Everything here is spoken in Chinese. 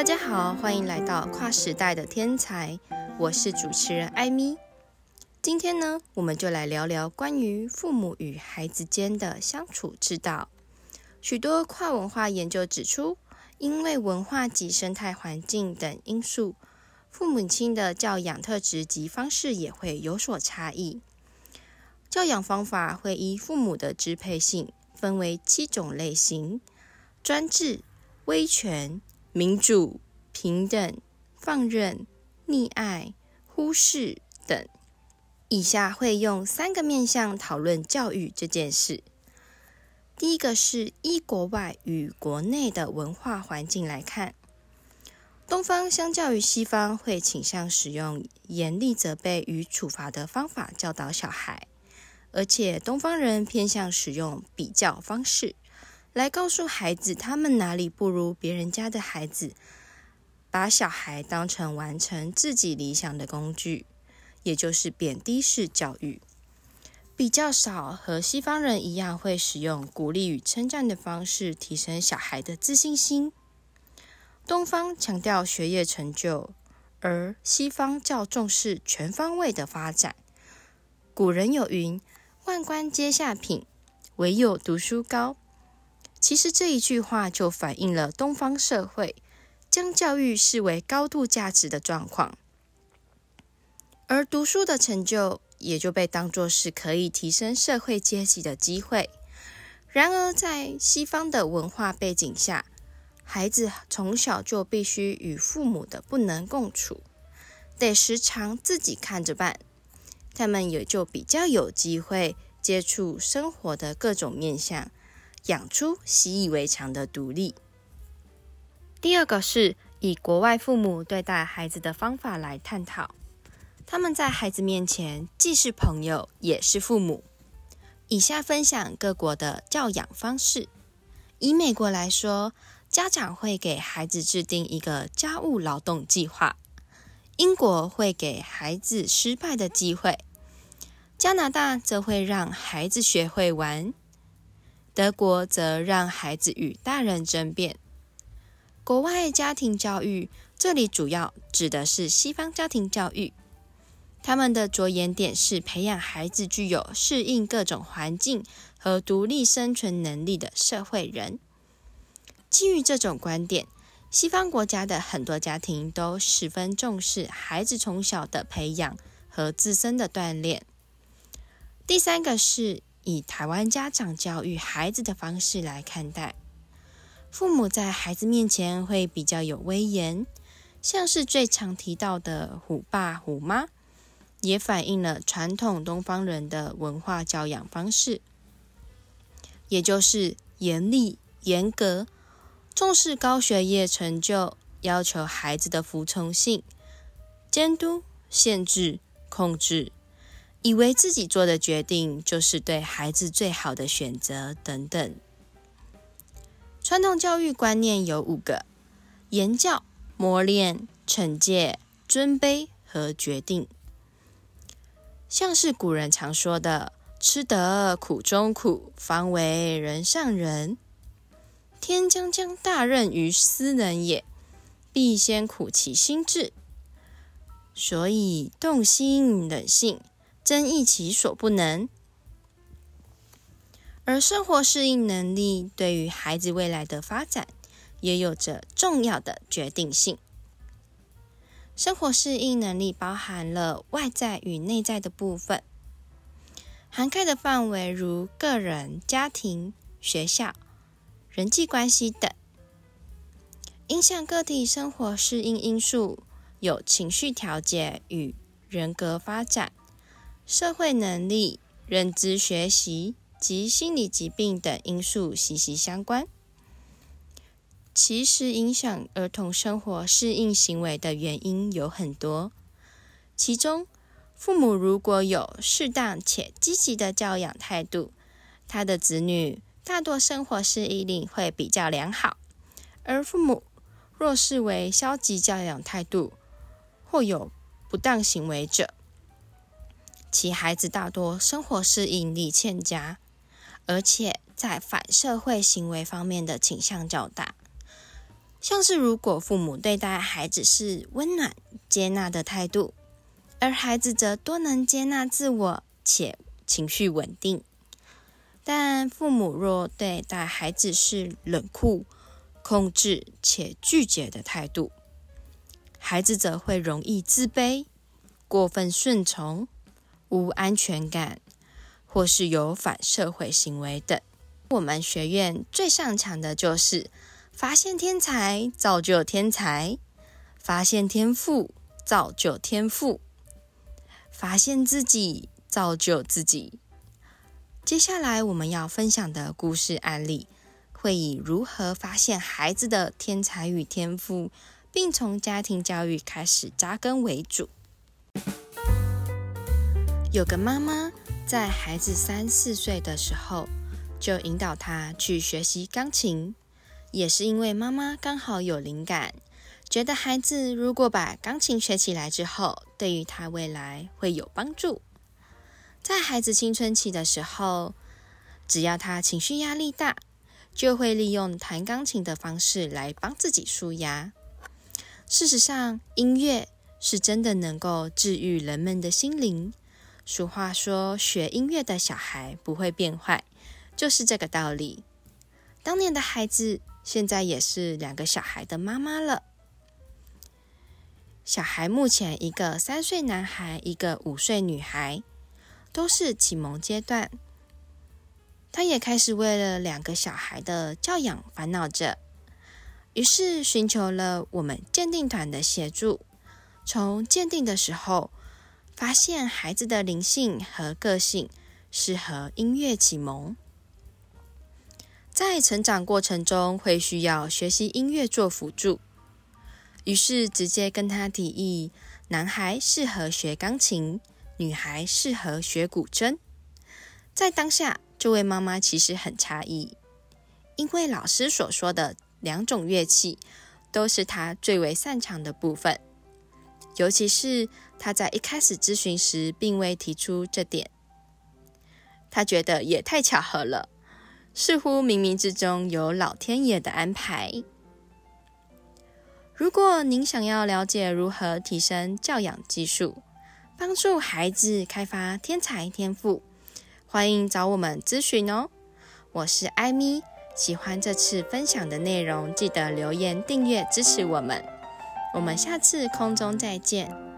大家好，欢迎来到跨时代的天才，我是主持人艾米。今天呢，我们就来聊聊关于父母与孩子间的相处之道。许多跨文化研究指出，因为文化及生态环境等因素，父母亲的教养特质及方式也会有所差异。教养方法会依父母的支配性分为七种类型：专制、威权。民主、平等、放任、溺爱、忽视等。以下会用三个面向讨论教育这件事。第一个是依国外与国内的文化环境来看，东方相较于西方会倾向使用严厉责备与处罚的方法教导小孩，而且东方人偏向使用比较方式。来告诉孩子他们哪里不如别人家的孩子，把小孩当成完成自己理想的工具，也就是贬低式教育。比较少和西方人一样会使用鼓励与称赞的方式提升小孩的自信心。东方强调学业成就，而西方较重视全方位的发展。古人有云：“万官皆下品，唯有读书高。”其实这一句话就反映了东方社会将教育视为高度价值的状况，而读书的成就也就被当作是可以提升社会阶级的机会。然而，在西方的文化背景下，孩子从小就必须与父母的不能共处，得时常自己看着办，他们也就比较有机会接触生活的各种面向。养出习以为常的独立。第二个是以国外父母对待孩子的方法来探讨，他们在孩子面前既是朋友也是父母。以下分享各国的教养方式。以美国来说，家长会给孩子制定一个家务劳动计划；英国会给孩子失败的机会；加拿大则会让孩子学会玩。德国则让孩子与大人争辩。国外家庭教育，这里主要指的是西方家庭教育。他们的着眼点是培养孩子具有适应各种环境和独立生存能力的社会人。基于这种观点，西方国家的很多家庭都十分重视孩子从小的培养和自身的锻炼。第三个是。以台湾家长教育孩子的方式来看待，父母在孩子面前会比较有威严，像是最常提到的“虎爸虎妈”，也反映了传统东方人的文化教养方式，也就是严厉、严格，重视高学业成就，要求孩子的服从性，监督、限制、控制。以为自己做的决定就是对孩子最好的选择，等等。传统教育观念有五个：言教、磨练、惩戒、尊卑和决定。像是古人常说的“吃得苦中苦，方为人上人”。天将降大任于斯人也，必先苦其心志。所以动心忍性。增益其所不能，而生活适应能力对于孩子未来的发展也有着重要的决定性。生活适应能力包含了外在与内在的部分，涵盖的范围如个人、家庭、学校、人际关系等。影响个体生活适应因素有情绪调节与人格发展。社会能力、认知学习及心理疾病等因素息息相关。其实，影响儿童生活适应行为的原因有很多，其中，父母如果有适当且积极的教养态度，他的子女大多生活适应力会比较良好；而父母若视为消极教养态度或有不当行为者，其孩子大多生活适应力欠佳，而且在反社会行为方面的倾向较大。像是如果父母对待孩子是温暖接纳的态度，而孩子则多能接纳自我且情绪稳定。但父母若对待孩子是冷酷、控制且拒绝的态度，孩子则会容易自卑、过分顺从、无安全感，或是有反社会行为等。我们学院最擅长的就是发现天才，造就天才；发现天赋，造就天赋；发现自己，造就自己。接下来我们要分享的故事案例，会以如何发现孩子的天才与天赋，并从家庭教育开始扎根为主。有个妈妈在孩子三四岁的时候，就引导他去学习钢琴，也是因为妈妈刚好有灵感，觉得孩子如果把钢琴学起来之后，对于他未来会有帮助。在孩子青春期的时候，只要他情绪压力大，就会利用弹钢琴的方式来帮自己舒压。事实上，音乐是真的能够治愈人们的心灵。俗话说：“学音乐的小孩不会变坏”，就是这个道理。当年的孩子，现在也是两个小孩的妈妈了。小孩目前一个三岁男孩，一个五岁女孩。都是启蒙阶段，他也开始为了两个小孩的教养烦恼着，于是寻求了我们鉴定团的协助。从鉴定的时候，发现孩子的灵性和个性适合音乐启蒙，在成长过程中会需要学习音乐做辅助，于是直接跟他提议，男孩适合学钢琴。女孩适合学古筝，在当下，这位妈妈其实很诧异，因为老师所说的两种乐器都是她最为擅长的部分，尤其是他在一开始咨询时并未提出这点，他觉得也太巧合了，似乎冥冥之中有老天爷的安排。如果您想要了解如何提升教养技术，帮助孩子开发天才天赋，欢迎找我们咨询哦。我是艾米，喜欢这次分享的内容，记得留言订阅支持我们。我们下次空中再见。